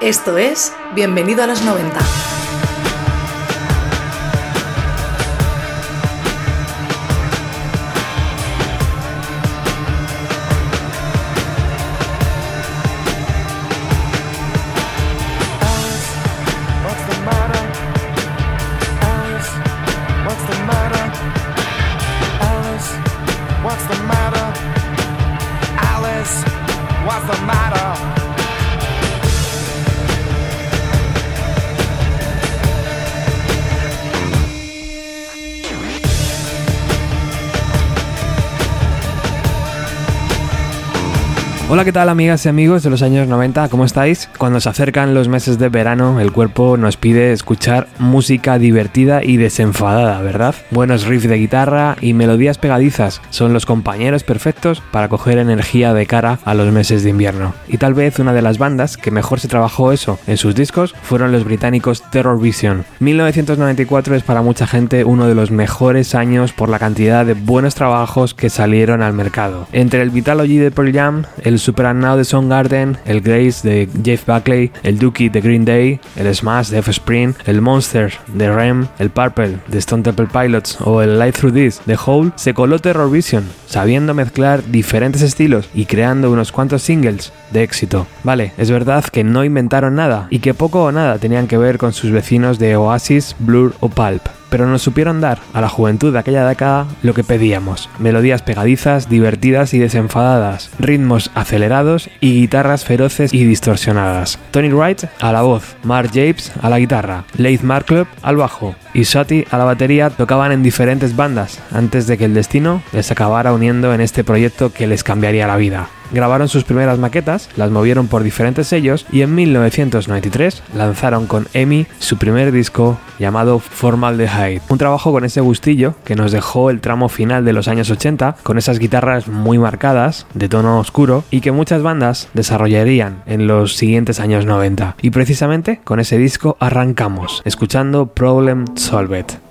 Esto es Bienvenido a los 90. Hola, ¿qué tal amigas y amigos de los años 90? ¿Cómo estáis? Cuando se acercan los meses de verano, el cuerpo nos pide escuchar música divertida y desenfadada, ¿verdad? Buenos riffs de guitarra y melodías pegadizas son los compañeros perfectos para coger energía de cara a los meses de invierno. Y tal vez una de las bandas que mejor se trabajó eso en sus discos fueron los británicos Terror Vision. 1994 es para mucha gente uno de los mejores años por la cantidad de buenos trabajos que salieron al mercado. Entre el Vitalogy de Pearl Jam, el Super Now de Soundgarden, el Grace de Jeff Buckley, el Dookie de Green Day, el Smash de Offspring, el Monster de Rem, el Purple de Stone Temple Pilots o el Light Through This de Hole, se coló Terror Vision, sabiendo mezclar diferentes estilos y creando unos cuantos singles de éxito. Vale, es verdad que no inventaron nada y que poco o nada tenían que ver con sus vecinos de Oasis, Blur o Pulp pero nos supieron dar a la juventud de aquella década lo que pedíamos. Melodías pegadizas, divertidas y desenfadadas, ritmos acelerados y guitarras feroces y distorsionadas. Tony Wright a la voz, Mark Japes a la guitarra, Leith Marklup al bajo y Shotty a la batería tocaban en diferentes bandas antes de que el destino les acabara uniendo en este proyecto que les cambiaría la vida grabaron sus primeras maquetas, las movieron por diferentes sellos y en 1993 lanzaron con EMI su primer disco llamado Formal Formaldehyde. Un trabajo con ese gustillo que nos dejó el tramo final de los años 80 con esas guitarras muy marcadas, de tono oscuro y que muchas bandas desarrollarían en los siguientes años 90. Y precisamente con ese disco arrancamos, escuchando Problem Solved.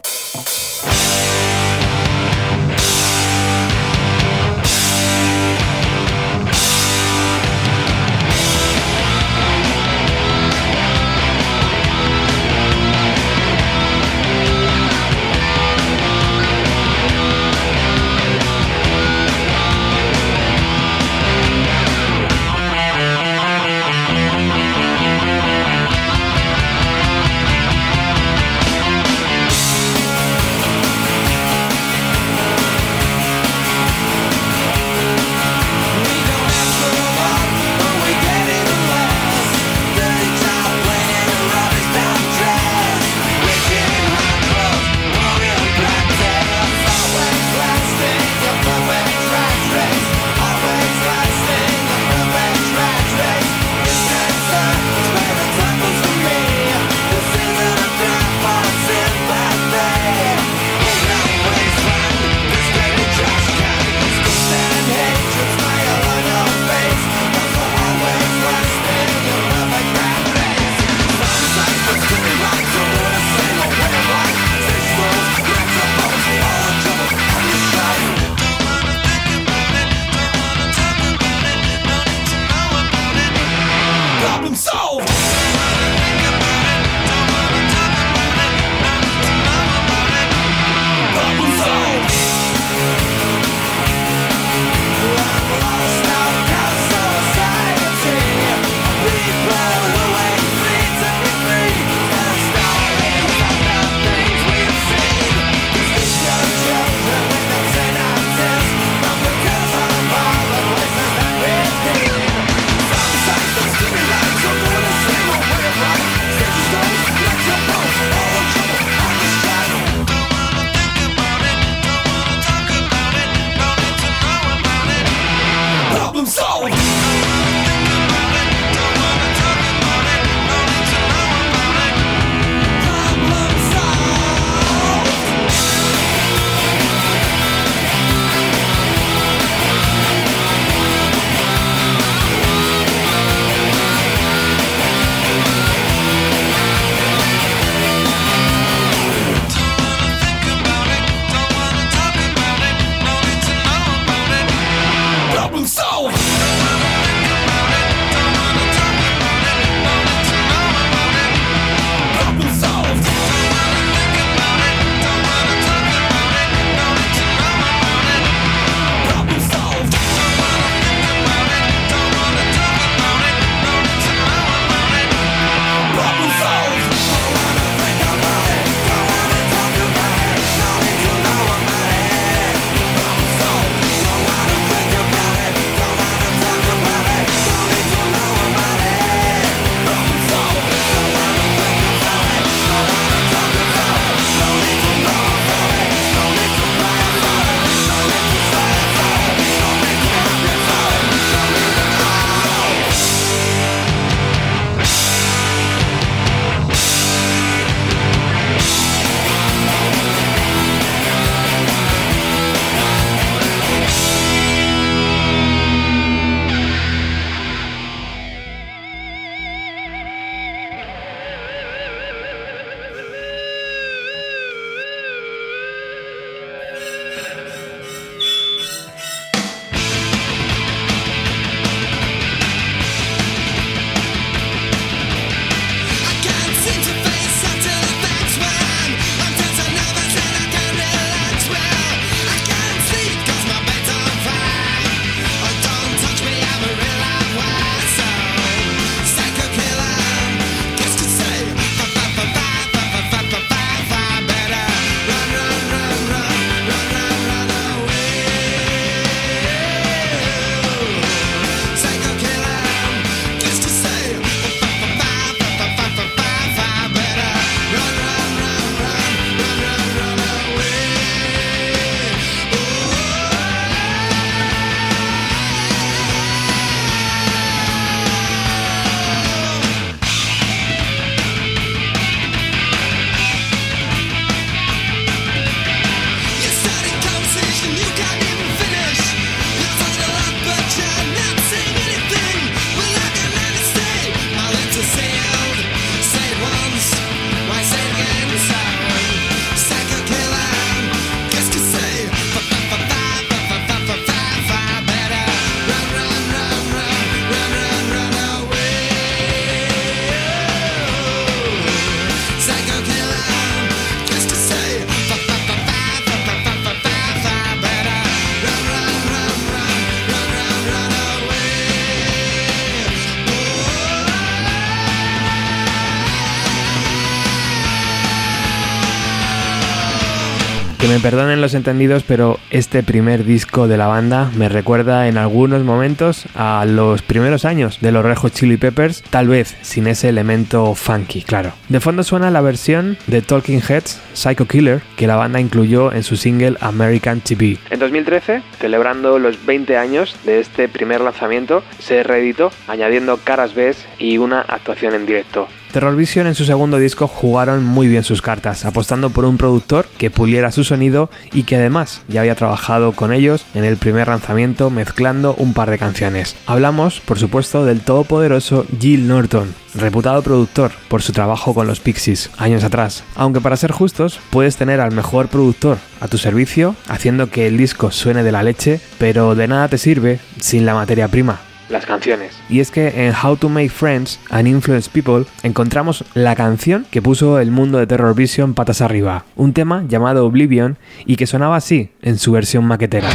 Me perdonen los entendidos, pero este primer disco de la banda me recuerda en algunos momentos a los primeros años de los Rejo Chili Peppers, tal vez sin ese elemento funky, claro. De fondo suena la versión de Talking Heads, Psycho Killer, que la banda incluyó en su single American TV. En 2013, celebrando los 20 años de este primer lanzamiento, se reeditó añadiendo caras B y una actuación en directo. Terror Vision en su segundo disco jugaron muy bien sus cartas, apostando por un productor que puliera su sonido y que además ya había trabajado con ellos en el primer lanzamiento mezclando un par de canciones. Hablamos, por supuesto, del todopoderoso Jill Norton, reputado productor por su trabajo con los Pixies años atrás. Aunque para ser justos, puedes tener al mejor productor a tu servicio, haciendo que el disco suene de la leche, pero de nada te sirve sin la materia prima, las canciones. Y es que en How to Make Friends and Influence People encontramos la canción que puso el mundo de Terror Vision patas arriba, un tema llamado Oblivion y que sonaba así en su versión maquetera.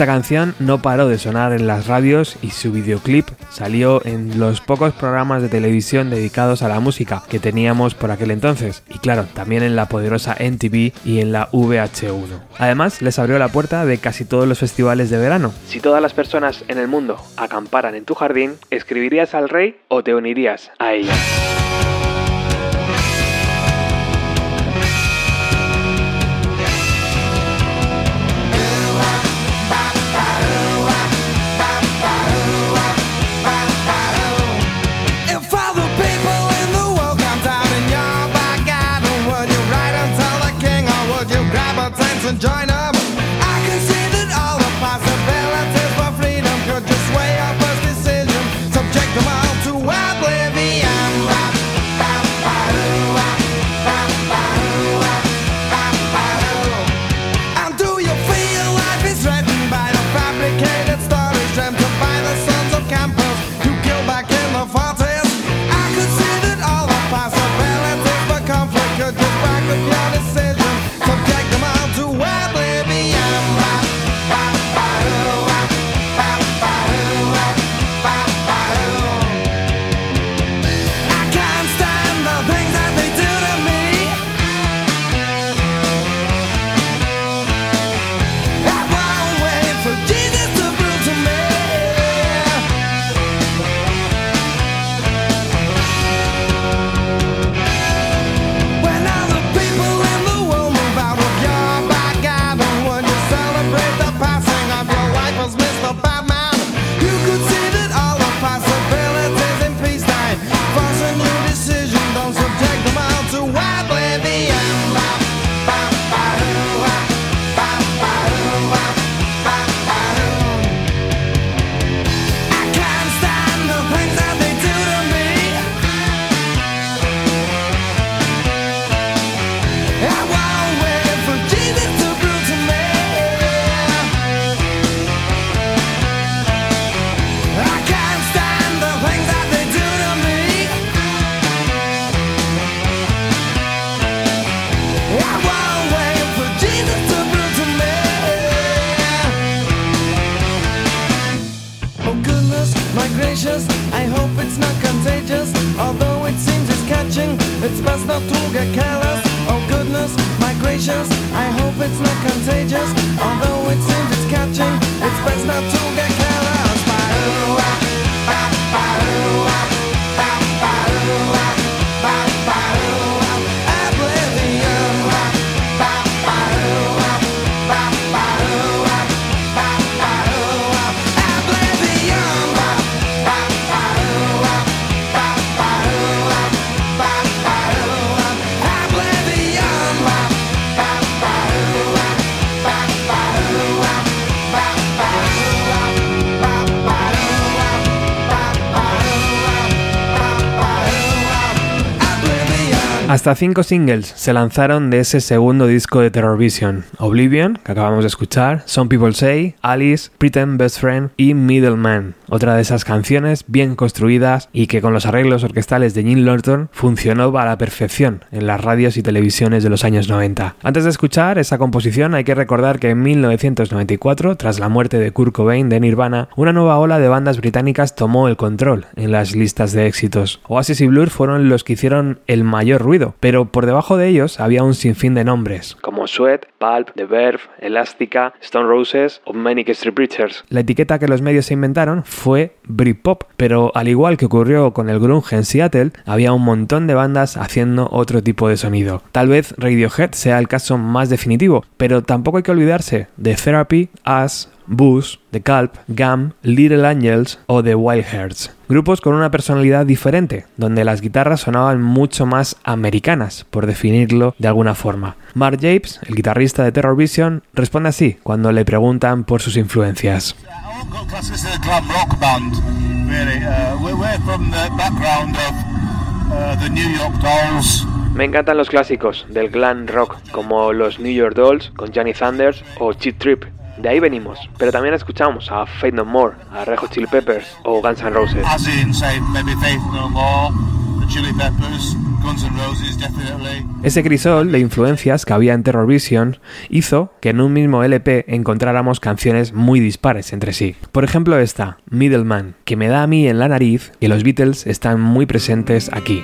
Esta canción no paró de sonar en las radios y su videoclip salió en los pocos programas de televisión dedicados a la música que teníamos por aquel entonces y claro, también en la poderosa NTV y en la VH1. Además, les abrió la puerta de casi todos los festivales de verano. Si todas las personas en el mundo acamparan en tu jardín, ¿escribirías al rey o te unirías a ella? You could Hasta cinco singles se lanzaron de ese segundo disco de Terror Vision: Oblivion, que acabamos de escuchar, Some People Say, Alice, Pretend Best Friend y Middleman. Otra de esas canciones bien construidas y que con los arreglos orquestales de Jim Lorton funcionó a la perfección en las radios y televisiones de los años 90. Antes de escuchar esa composición hay que recordar que en 1994, tras la muerte de Kurt Cobain de Nirvana, una nueva ola de bandas británicas tomó el control en las listas de éxitos. Oasis y Blur fueron los que hicieron el mayor ruido pero por debajo de ellos había un sinfín de nombres, como Sweat, Pulp, The Verve, Elastica, Stone Roses o Manic Street Preachers. La etiqueta que los medios se inventaron fue Britpop, pero al igual que ocurrió con el grunge en Seattle, había un montón de bandas haciendo otro tipo de sonido. Tal vez Radiohead sea el caso más definitivo, pero tampoco hay que olvidarse de Therapy, Us, Boost, The Culp, Gam, Little Angels o The Wild Hearts. Grupos con una personalidad diferente, donde las guitarras sonaban mucho más americanas, por definirlo de alguna forma. Mark Japes, el guitarrista de Terror Vision, responde así cuando le preguntan por sus influencias. Me encantan los clásicos del glam rock, como los New York Dolls con Johnny Thunders o Cheap Trip, de ahí venimos, pero también escuchamos a Faith No More, a Red Hot Chili Peppers o Guns N' Roses. Ese crisol de influencias que había en Terror Vision hizo que en un mismo LP encontráramos canciones muy dispares entre sí. Por ejemplo esta, Middleman, que me da a mí en la nariz que los Beatles están muy presentes aquí.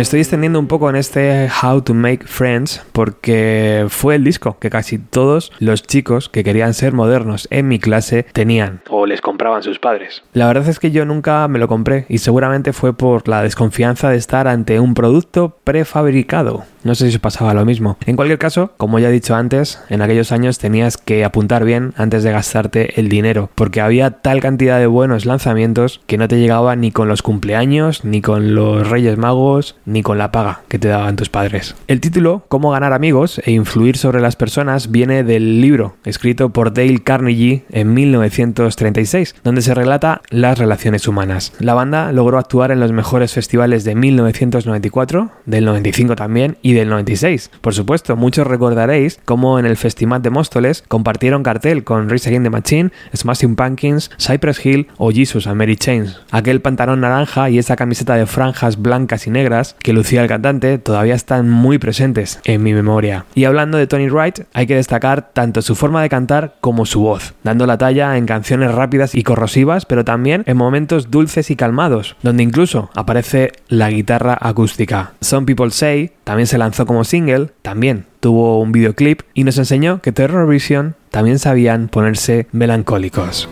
Me estoy extendiendo un poco en este How to Make Friends porque fue el disco que casi todos los chicos que querían ser modernos en mi clase tenían o les compraban sus padres. La verdad es que yo nunca me lo compré y seguramente fue por la desconfianza de estar ante un producto prefabricado. No sé si os pasaba lo mismo. En cualquier caso, como ya he dicho antes, en aquellos años tenías que apuntar bien antes de gastarte el dinero, porque había tal cantidad de buenos lanzamientos que no te llegaba ni con los cumpleaños, ni con los Reyes Magos, ni con la paga que te daban tus padres. El título, Cómo ganar amigos e influir sobre las personas, viene del libro escrito por Dale Carnegie en 1936, donde se relata las relaciones humanas. La banda logró actuar en los mejores festivales de 1994, del 95 también, y del 96. Por supuesto, muchos recordaréis cómo en el Festival de Móstoles compartieron cartel con Rise Against the Machine, Smashing Pumpkins, Cypress Hill o Jesus and Mary Chains. Aquel pantalón naranja y esa camiseta de franjas blancas y negras que lucía el cantante todavía están muy presentes en mi memoria. Y hablando de Tony Wright, hay que destacar tanto su forma de cantar como su voz, dando la talla en canciones rápidas y corrosivas, pero también en momentos dulces y calmados, donde incluso aparece la guitarra acústica. Some People Say también se lanzó como single, también tuvo un videoclip y nos enseñó que Terror Vision también sabían ponerse melancólicos.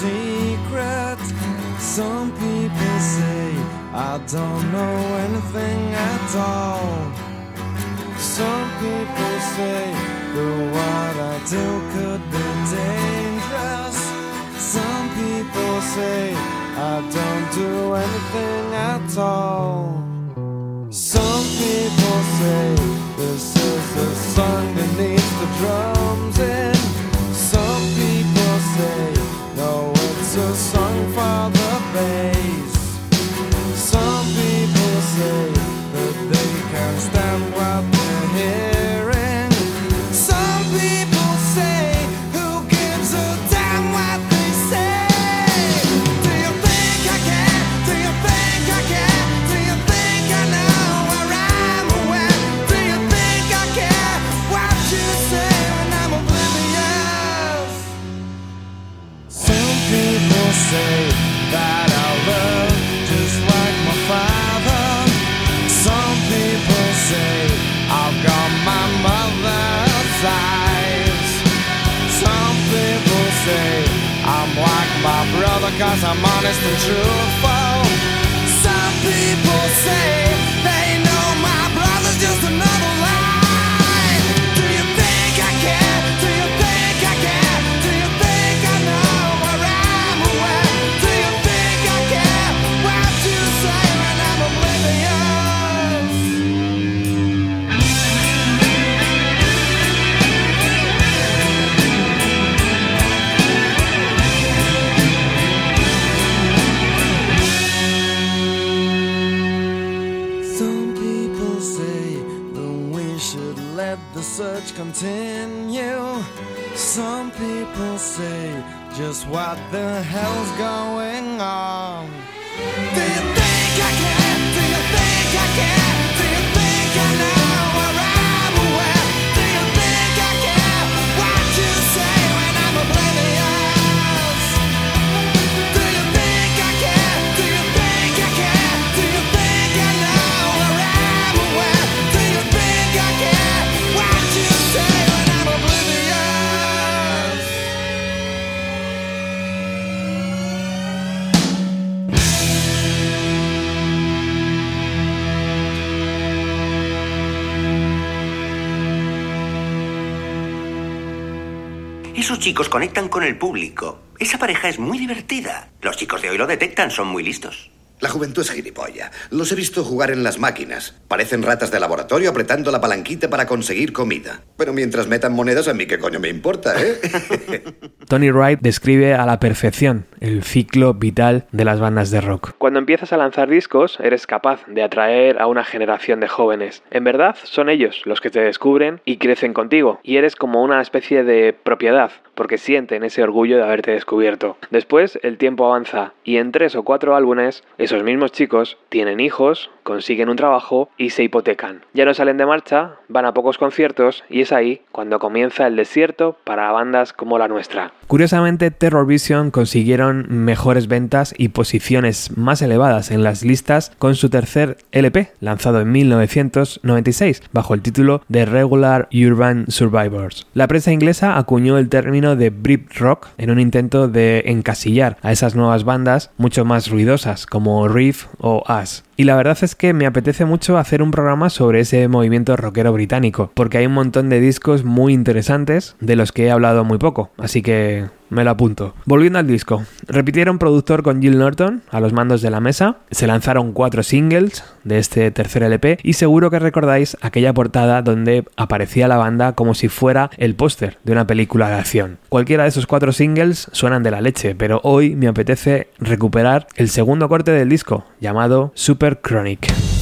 Secret. Some people say I don't know anything at all. Some people say the what I do could be dangerous. Some people say I don't do anything at all. Some people say this is a song that needs the drums in. Eyes. Some people say I'm like my brother cause I'm honest and truthful. Some people say what the hell's going on? Chicos conectan con el público. Esa pareja es muy divertida. Los chicos de hoy lo detectan, son muy listos. La juventud es gilipollas. Los he visto jugar en las máquinas. Parecen ratas de laboratorio apretando la palanquita para conseguir comida. Pero mientras metan monedas, a mí qué coño me importa, ¿eh? Tony Wright describe a la perfección el ciclo vital de las bandas de rock. Cuando empiezas a lanzar discos, eres capaz de atraer a una generación de jóvenes. En verdad, son ellos los que te descubren y crecen contigo, y eres como una especie de propiedad, porque sienten ese orgullo de haberte descubierto. Después, el tiempo avanza, y en tres o cuatro álbumes, esos mismos chicos tienen hijos, consiguen un trabajo y se hipotecan. Ya no salen de marcha, van a pocos conciertos, y es ahí cuando comienza el desierto para bandas como la nuestra. Curiosamente, Terror Vision consiguieron mejores ventas y posiciones más elevadas en las listas con su tercer LP, lanzado en 1996, bajo el título de Regular Urban Survivors. La prensa inglesa acuñó el término de Brit Rock en un intento de encasillar a esas nuevas bandas mucho más ruidosas como como Riff o As. Y la verdad es que me apetece mucho hacer un programa sobre ese movimiento rockero británico, porque hay un montón de discos muy interesantes de los que he hablado muy poco, así que me lo apunto. Volviendo al disco, repitieron productor con Jill Norton a los mandos de la mesa, se lanzaron cuatro singles de este tercer LP y seguro que recordáis aquella portada donde aparecía la banda como si fuera el póster de una película de acción. Cualquiera de esos cuatro singles suenan de la leche, pero hoy me apetece recuperar el segundo corte del disco, llamado Super Super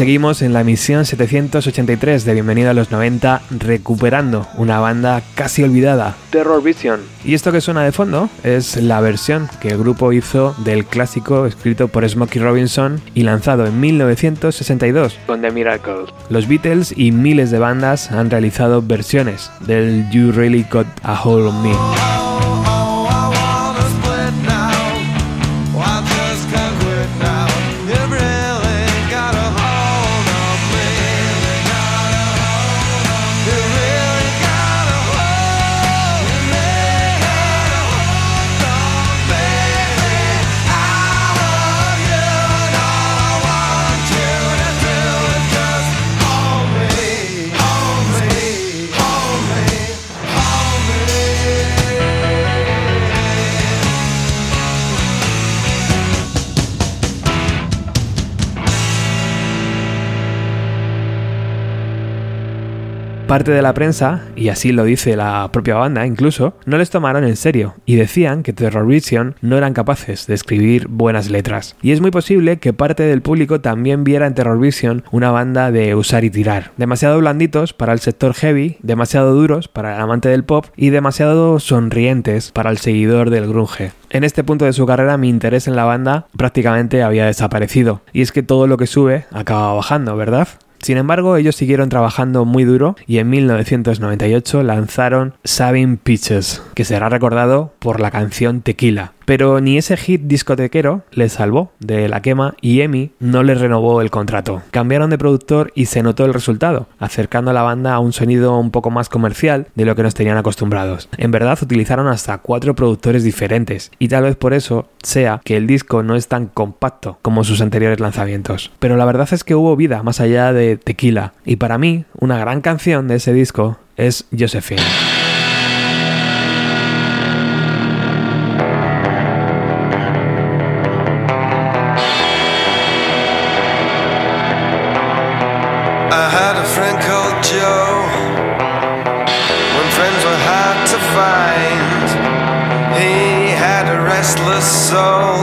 seguimos en la emisión 783 de Bienvenido a los 90, recuperando una banda casi olvidada, Terror Vision. Y esto que suena de fondo es la versión que el grupo hizo del clásico escrito por Smokey Robinson y lanzado en 1962 con The Miracles. Los Beatles y miles de bandas han realizado versiones del You Really Got a Hold on Me. Parte de la prensa, y así lo dice la propia banda incluso, no les tomaron en serio y decían que Terror Vision no eran capaces de escribir buenas letras. Y es muy posible que parte del público también viera en Terror Vision una banda de usar y tirar, demasiado blanditos para el sector heavy, demasiado duros para el amante del pop y demasiado sonrientes para el seguidor del grunge. En este punto de su carrera mi interés en la banda prácticamente había desaparecido, y es que todo lo que sube acaba bajando, ¿verdad? Sin embargo, ellos siguieron trabajando muy duro y en 1998 lanzaron Saving Pitches, que será recordado por la canción Tequila, pero ni ese hit discotequero les salvó de la quema y EMI no les renovó el contrato. Cambiaron de productor y se notó el resultado, acercando a la banda a un sonido un poco más comercial de lo que nos tenían acostumbrados. En verdad utilizaron hasta cuatro productores diferentes y tal vez por eso sea que el disco no es tan compacto como sus anteriores lanzamientos. Pero la verdad es que hubo vida más allá de Tequila y para mí una gran canción de ese disco es Josephine. restless soul.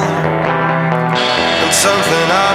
And something I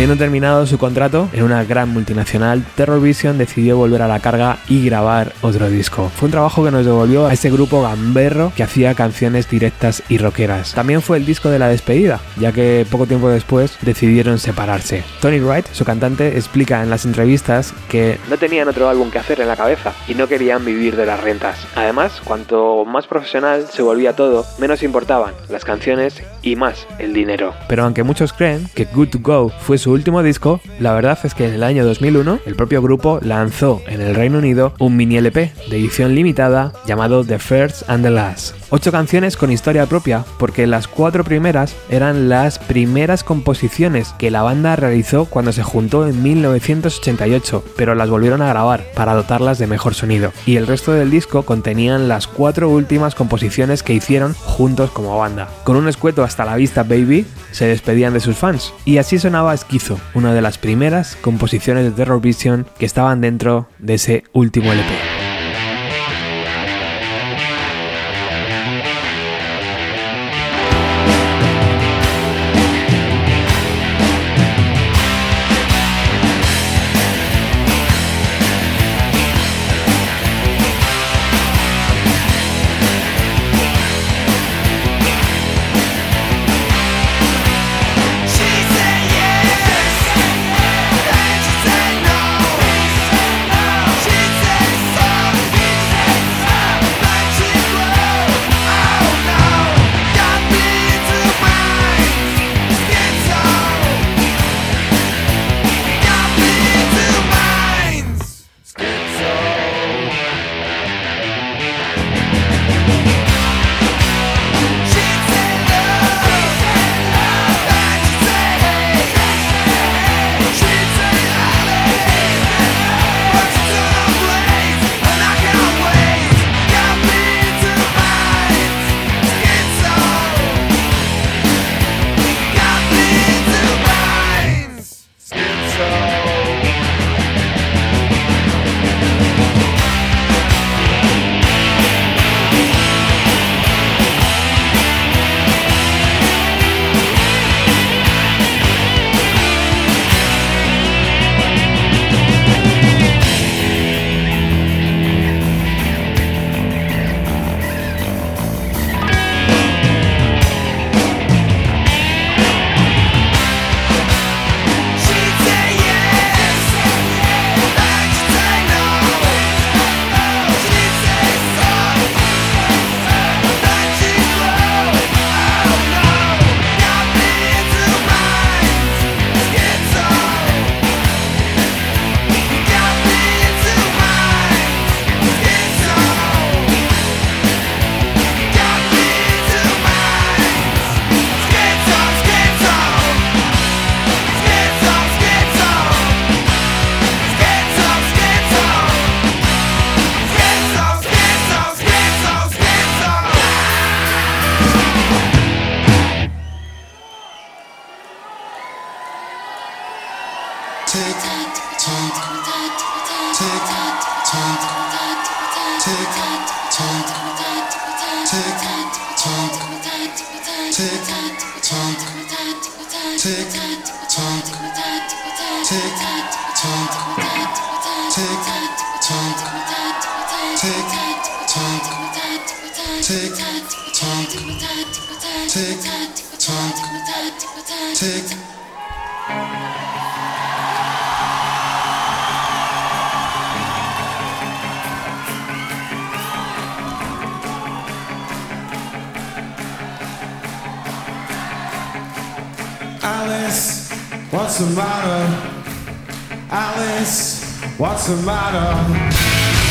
Habiendo terminado su contrato en una gran multinacional, Terror Vision decidió volver a la carga y grabar otro disco. Fue un trabajo que nos devolvió a ese grupo gamberro que hacía canciones directas y rockeras. También fue el disco de la despedida, ya que poco tiempo después decidieron separarse. Tony Wright, su cantante, explica en las entrevistas que no tenían otro álbum que hacer en la cabeza y no querían vivir de las rentas. Además, cuanto más profesional se volvía todo, menos importaban las canciones y más el dinero. Pero aunque muchos creen que Good to Go fue su último disco, la verdad es que en el año 2001 el propio grupo lanzó en el Reino Unido un mini LP de edición limitada llamado The First and the Last. Ocho canciones con historia propia, porque las cuatro primeras eran las primeras composiciones que la banda realizó cuando se juntó en 1988, pero las volvieron a grabar para dotarlas de mejor sonido. Y el resto del disco contenían las cuatro últimas composiciones que hicieron juntos como banda. Con un escueto hasta la vista Baby, se despedían de sus fans. Y así sonaba Esquizo, una de las primeras composiciones de Terror Vision que estaban dentro de ese último LP.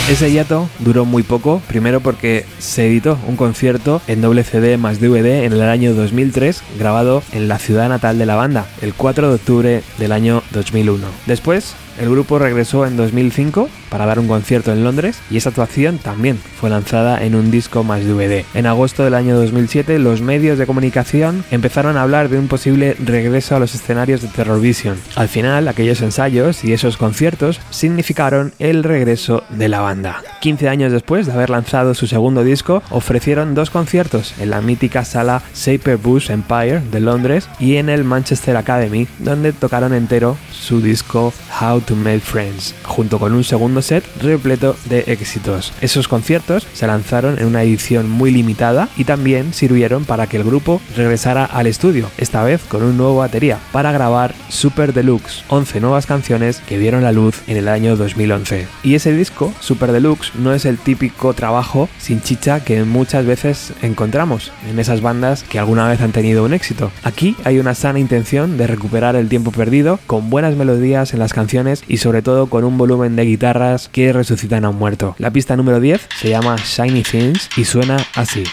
Ese hiato duró muy poco, primero porque se editó un concierto en doble CD más DVD en el año 2003, grabado en la ciudad natal de la banda, el 4 de octubre del año 2001. Después, el grupo regresó en 2005 para dar un concierto en Londres y esa actuación también fue lanzada en un disco más DVD. En agosto del año 2007 los medios de comunicación empezaron a hablar de un posible regreso a los escenarios de Terror Vision. Al final, aquellos ensayos y esos conciertos significaron el regreso de la banda. 15 años después de haber lanzado su segundo disco, ofrecieron dos conciertos en la mítica sala Saper Bush Empire de Londres y en el Manchester Academy, donde tocaron entero su disco How to Make Friends, junto con un segundo set repleto de éxitos. Esos conciertos se lanzaron en una edición muy limitada y también sirvieron para que el grupo regresara al estudio, esta vez con un nuevo batería, para grabar Super Deluxe, 11 nuevas canciones que vieron la luz en el año 2011. Y ese disco, Super Deluxe, no es el típico trabajo sin chicha que muchas veces encontramos en esas bandas que alguna vez han tenido un éxito. Aquí hay una sana intención de recuperar el tiempo perdido con buenas melodías en las canciones y sobre todo con un volumen de guitarras que resucitan a un muerto. La pista número 10 se llama Shiny Things y suena así.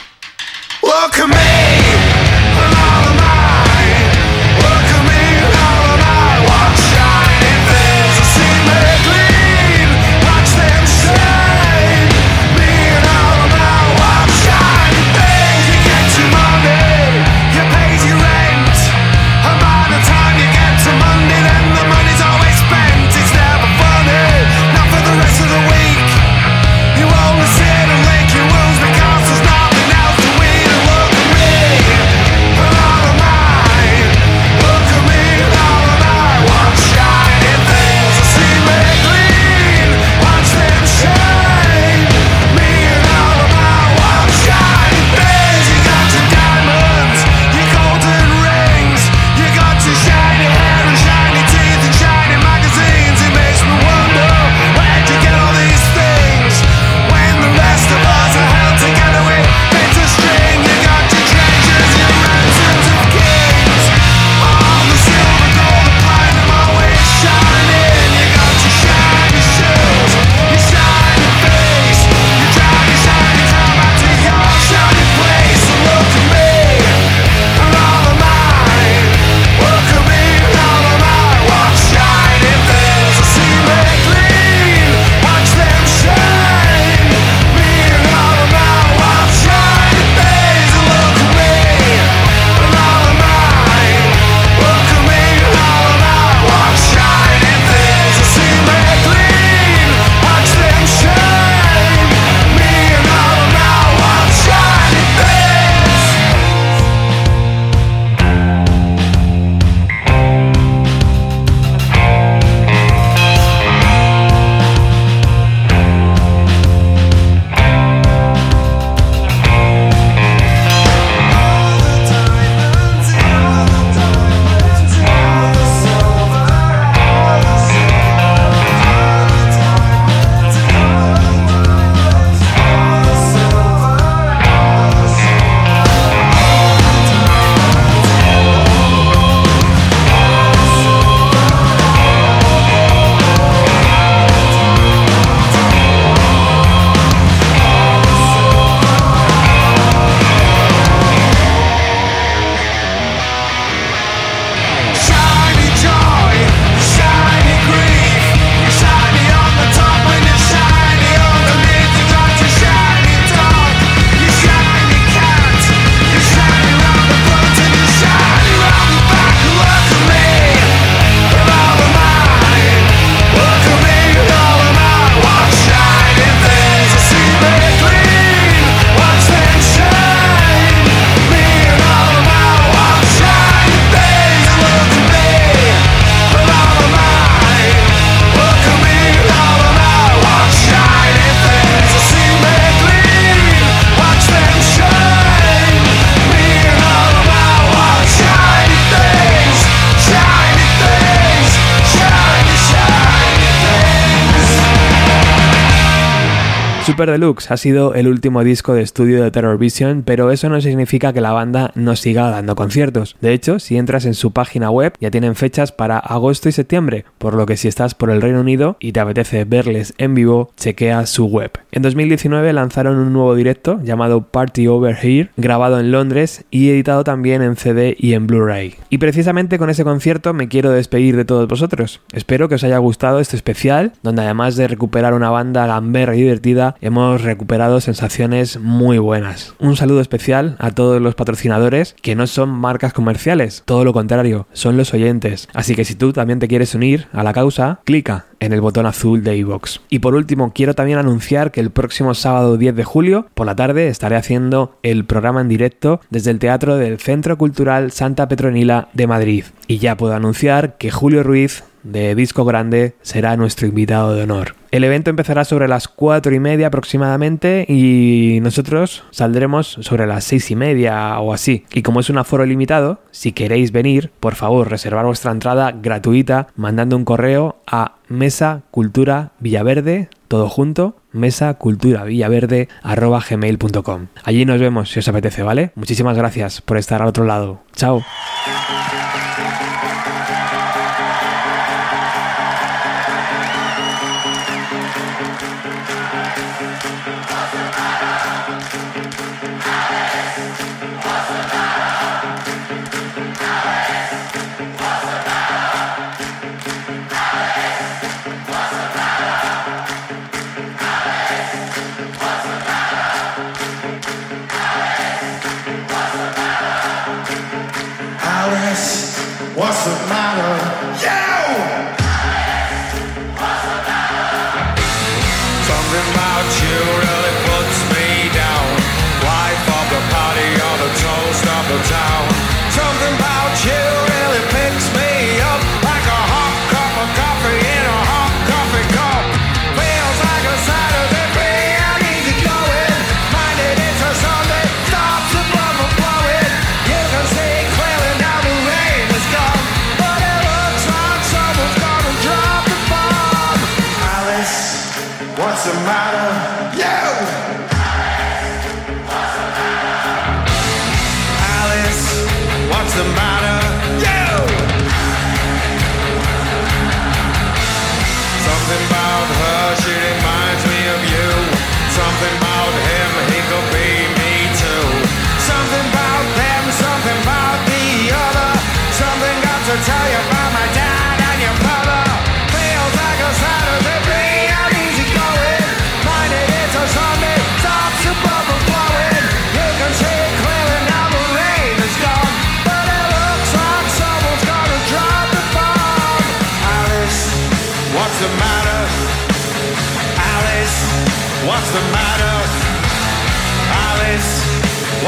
Super Deluxe ha sido el último disco de estudio de Terror Vision, pero eso no significa que la banda no siga dando conciertos. De hecho, si entras en su página web, ya tienen fechas para agosto y septiembre, por lo que si estás por el Reino Unido y te apetece verles en vivo, chequea su web. En 2019 lanzaron un nuevo directo llamado Party Over Here, grabado en Londres y editado también en CD y en Blu-ray. Y precisamente con ese concierto me quiero despedir de todos vosotros. Espero que os haya gustado este especial, donde además de recuperar una banda gamberra y divertida, hemos recuperado sensaciones muy buenas. Un saludo especial a todos los patrocinadores que no son marcas comerciales, todo lo contrario, son los oyentes. Así que si tú también te quieres unir a la causa, clica en el botón azul de iVoox. Y por último, quiero también anunciar que el próximo sábado 10 de julio, por la tarde, estaré haciendo el programa en directo desde el Teatro del Centro Cultural Santa Petronila de Madrid. Y ya puedo anunciar que Julio Ruiz de Disco Grande será nuestro invitado de honor. El evento empezará sobre las 4 y media aproximadamente y nosotros saldremos sobre las 6 y media o así. Y como es un aforo limitado, si queréis venir, por favor reservar vuestra entrada gratuita mandando un correo a Mesa Cultura Villaverde, todo junto, mesa cultura villaverde arroba gmail.com. Allí nos vemos si os apetece, ¿vale? Muchísimas gracias por estar al otro lado. Chao.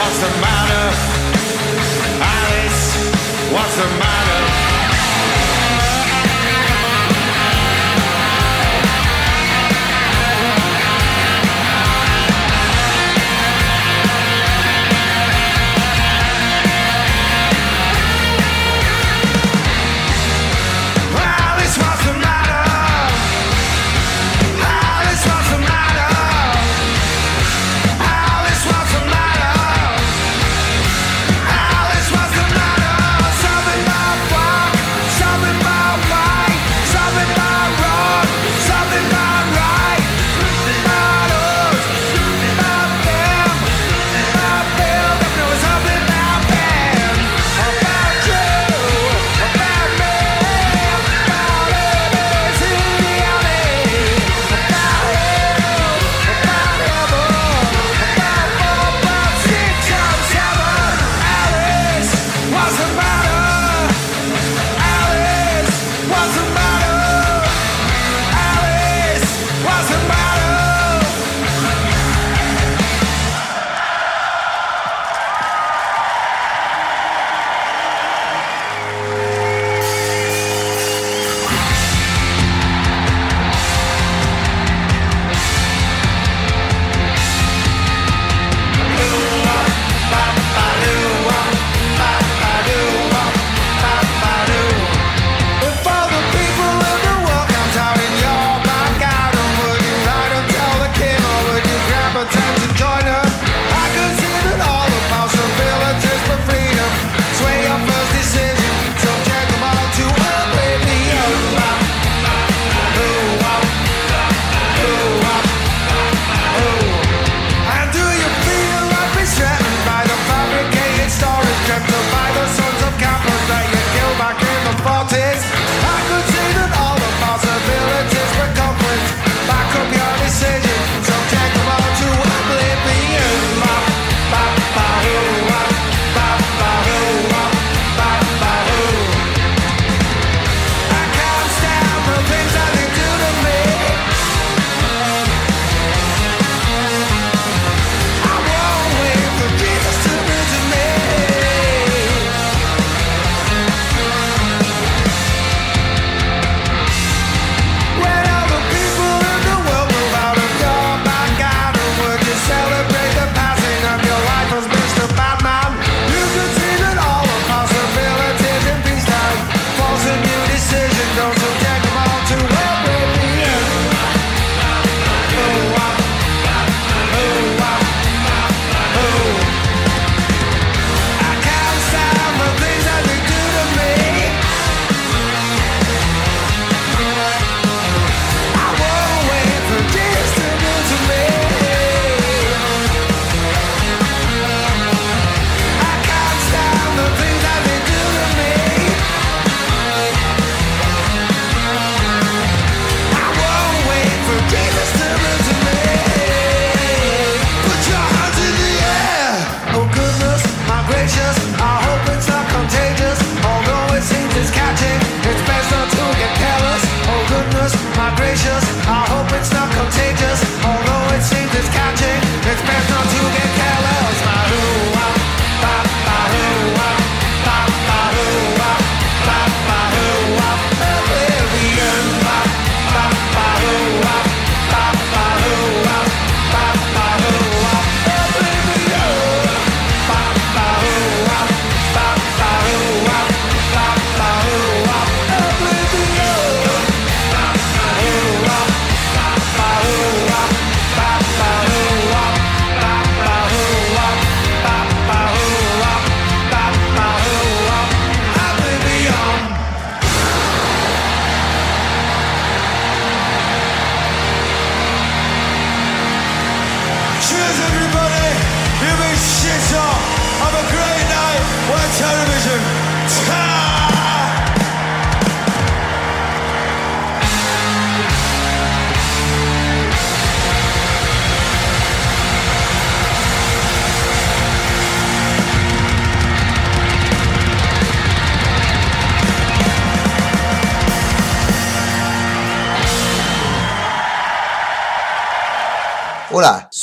What's the matter? Alice, what's the matter?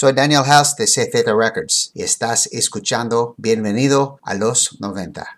Soy Daniel House de CZ Records y estás escuchando Bienvenido a los 90.